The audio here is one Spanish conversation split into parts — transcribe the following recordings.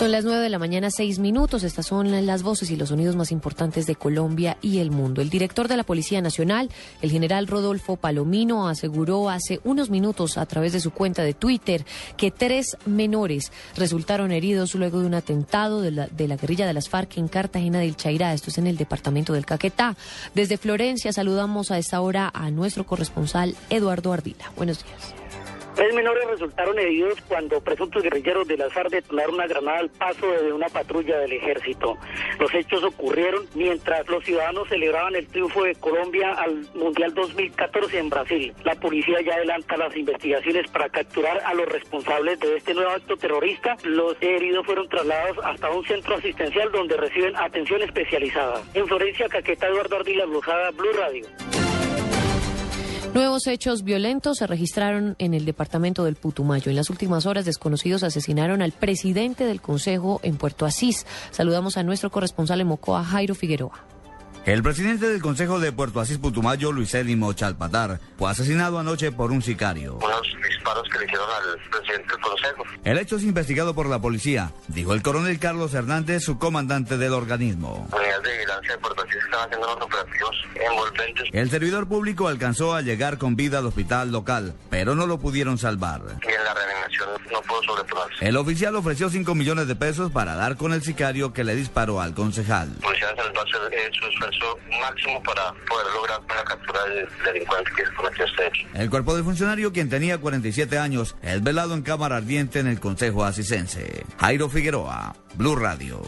Son las 9 de la mañana, seis minutos. Estas son las voces y los sonidos más importantes de Colombia y el mundo. El director de la Policía Nacional, el general Rodolfo Palomino, aseguró hace unos minutos a través de su cuenta de Twitter que tres menores resultaron heridos luego de un atentado de la, de la guerrilla de las FARC en Cartagena del Chairá. Esto es en el departamento del Caquetá. Desde Florencia saludamos a esta hora a nuestro corresponsal Eduardo Ardila. Buenos días. Tres menores resultaron heridos cuando presuntos guerrilleros de las detonaron una granada al paso de una patrulla del ejército. Los hechos ocurrieron mientras los ciudadanos celebraban el triunfo de Colombia al Mundial 2014 en Brasil. La policía ya adelanta las investigaciones para capturar a los responsables de este nuevo acto terrorista. Los heridos fueron trasladados hasta un centro asistencial donde reciben atención especializada. En Florencia, Caqueta, Eduardo Ardila, Blujada, Blue Radio. Nuevos hechos violentos se registraron en el departamento del Putumayo. En las últimas horas, desconocidos asesinaron al presidente del Consejo en Puerto Asís. Saludamos a nuestro corresponsal en Mocoa, Jairo Figueroa. El presidente del Consejo de Puerto Asís Putumayo, Luis Elimo Chalpatar, fue asesinado anoche por un sicario. Disparos que le hicieron al presidente del Consejo. El hecho es investigado por la policía, dijo el coronel Carlos Hernández, su comandante del organismo. Unidades de vigilancia de Puerto están haciendo unos operativos envolventes. El servidor público alcanzó a llegar con vida al hospital local, pero no lo pudieron salvar. Y en la reanimación no pudo sobreponerse. El oficial ofreció 5 millones de pesos para dar con el sicario que le disparó al concejal. La policía va a hacer eh, su esfuerzo máximo para poder lograr la captura del delincuente que cometió este hecho. El cuerpo del funcionario, quien tenía 47 años, es velado en cámara ardiente en el Consejo Asisense. Jairo Figueroa, Blue Radio.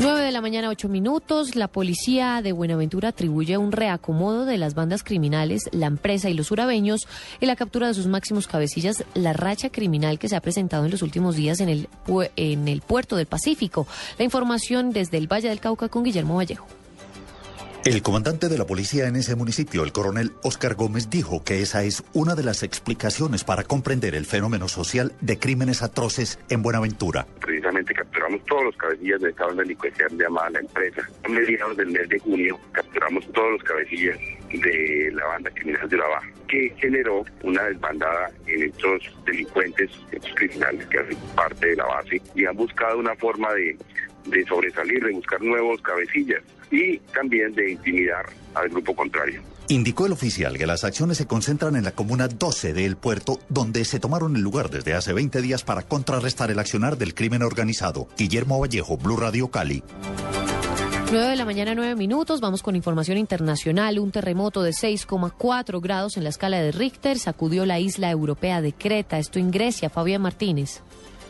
9 de la mañana, 8 minutos. La policía de Buenaventura atribuye un reacomodo de las bandas criminales, la empresa y los urabeños en la captura de sus máximos cabecillas, la racha criminal que se ha presentado en los últimos días en el, en el puerto del Pacífico. La información desde el Valle del Cauca con Guillermo Vallejo. El comandante de la policía en ese municipio, el coronel Oscar Gómez, dijo que esa es una de las explicaciones para comprender el fenómeno social de crímenes atroces en Buenaventura. Precisamente capturamos todos los cabecillas de esta delincuencial llamada la empresa. A mediados del mes de junio capturamos todos los cabecillas de la banda criminal de la Baja, que generó una desbandada en estos delincuentes, estos criminales que hacen parte de la base y han buscado una forma de de sobresalir, de buscar nuevos cabecillas y también de intimidar al grupo contrario. Indicó el oficial que las acciones se concentran en la comuna 12 del puerto, donde se tomaron el lugar desde hace 20 días para contrarrestar el accionar del crimen organizado. Guillermo Vallejo, Blue Radio Cali. 9 de la mañana, 9 minutos. Vamos con información internacional. Un terremoto de 6,4 grados en la escala de Richter sacudió la isla europea de Creta. Esto en Grecia. Fabián Martínez.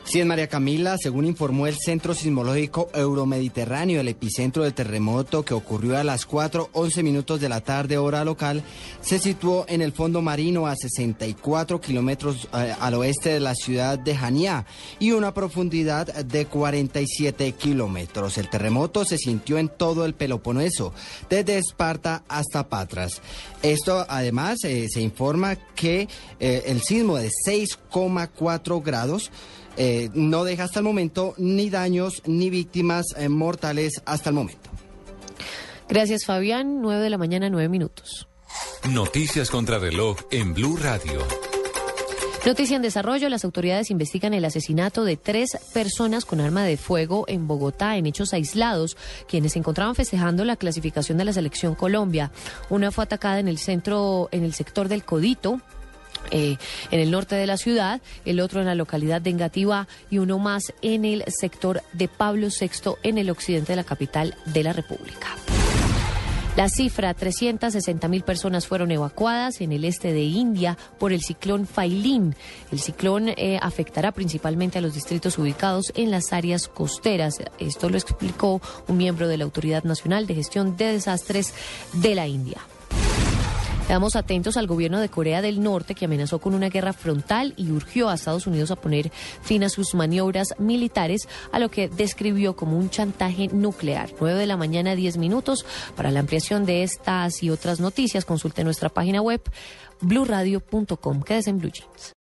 Sí, es María Camila, según informó el Centro Sismológico Euromediterráneo, el epicentro del terremoto que ocurrió a las 4.11 minutos de la tarde hora local, se situó en el fondo marino a 64 kilómetros eh, al oeste de la ciudad de Jania y una profundidad de 47 kilómetros. El terremoto se sintió en todo el Peloponeso, desde Esparta hasta Patras. Esto además eh, se informa que eh, el sismo de 6,4 grados no deja hasta el momento ni daños ni víctimas eh, mortales hasta el momento. Gracias Fabián, 9 de la mañana, 9 minutos. Noticias contra reloj en Blue Radio. Noticia en desarrollo, las autoridades investigan el asesinato de tres personas con arma de fuego en Bogotá en hechos aislados, quienes se encontraban festejando la clasificación de la selección Colombia. Una fue atacada en el centro, en el sector del Codito, eh, en el norte de la ciudad, el otro en la localidad de Engativá y uno más en el sector de Pablo VI en el occidente de la capital de la República. La cifra, 360 mil personas fueron evacuadas en el este de India por el ciclón Failín. El ciclón eh, afectará principalmente a los distritos ubicados en las áreas costeras. Esto lo explicó un miembro de la Autoridad Nacional de Gestión de Desastres de la India. Estamos atentos al gobierno de Corea del Norte que amenazó con una guerra frontal y urgió a Estados Unidos a poner fin a sus maniobras militares, a lo que describió como un chantaje nuclear. 9 de la mañana, 10 minutos. Para la ampliación de estas y otras noticias, consulte nuestra página web bluradio.com. Quédese en Blue Jeans.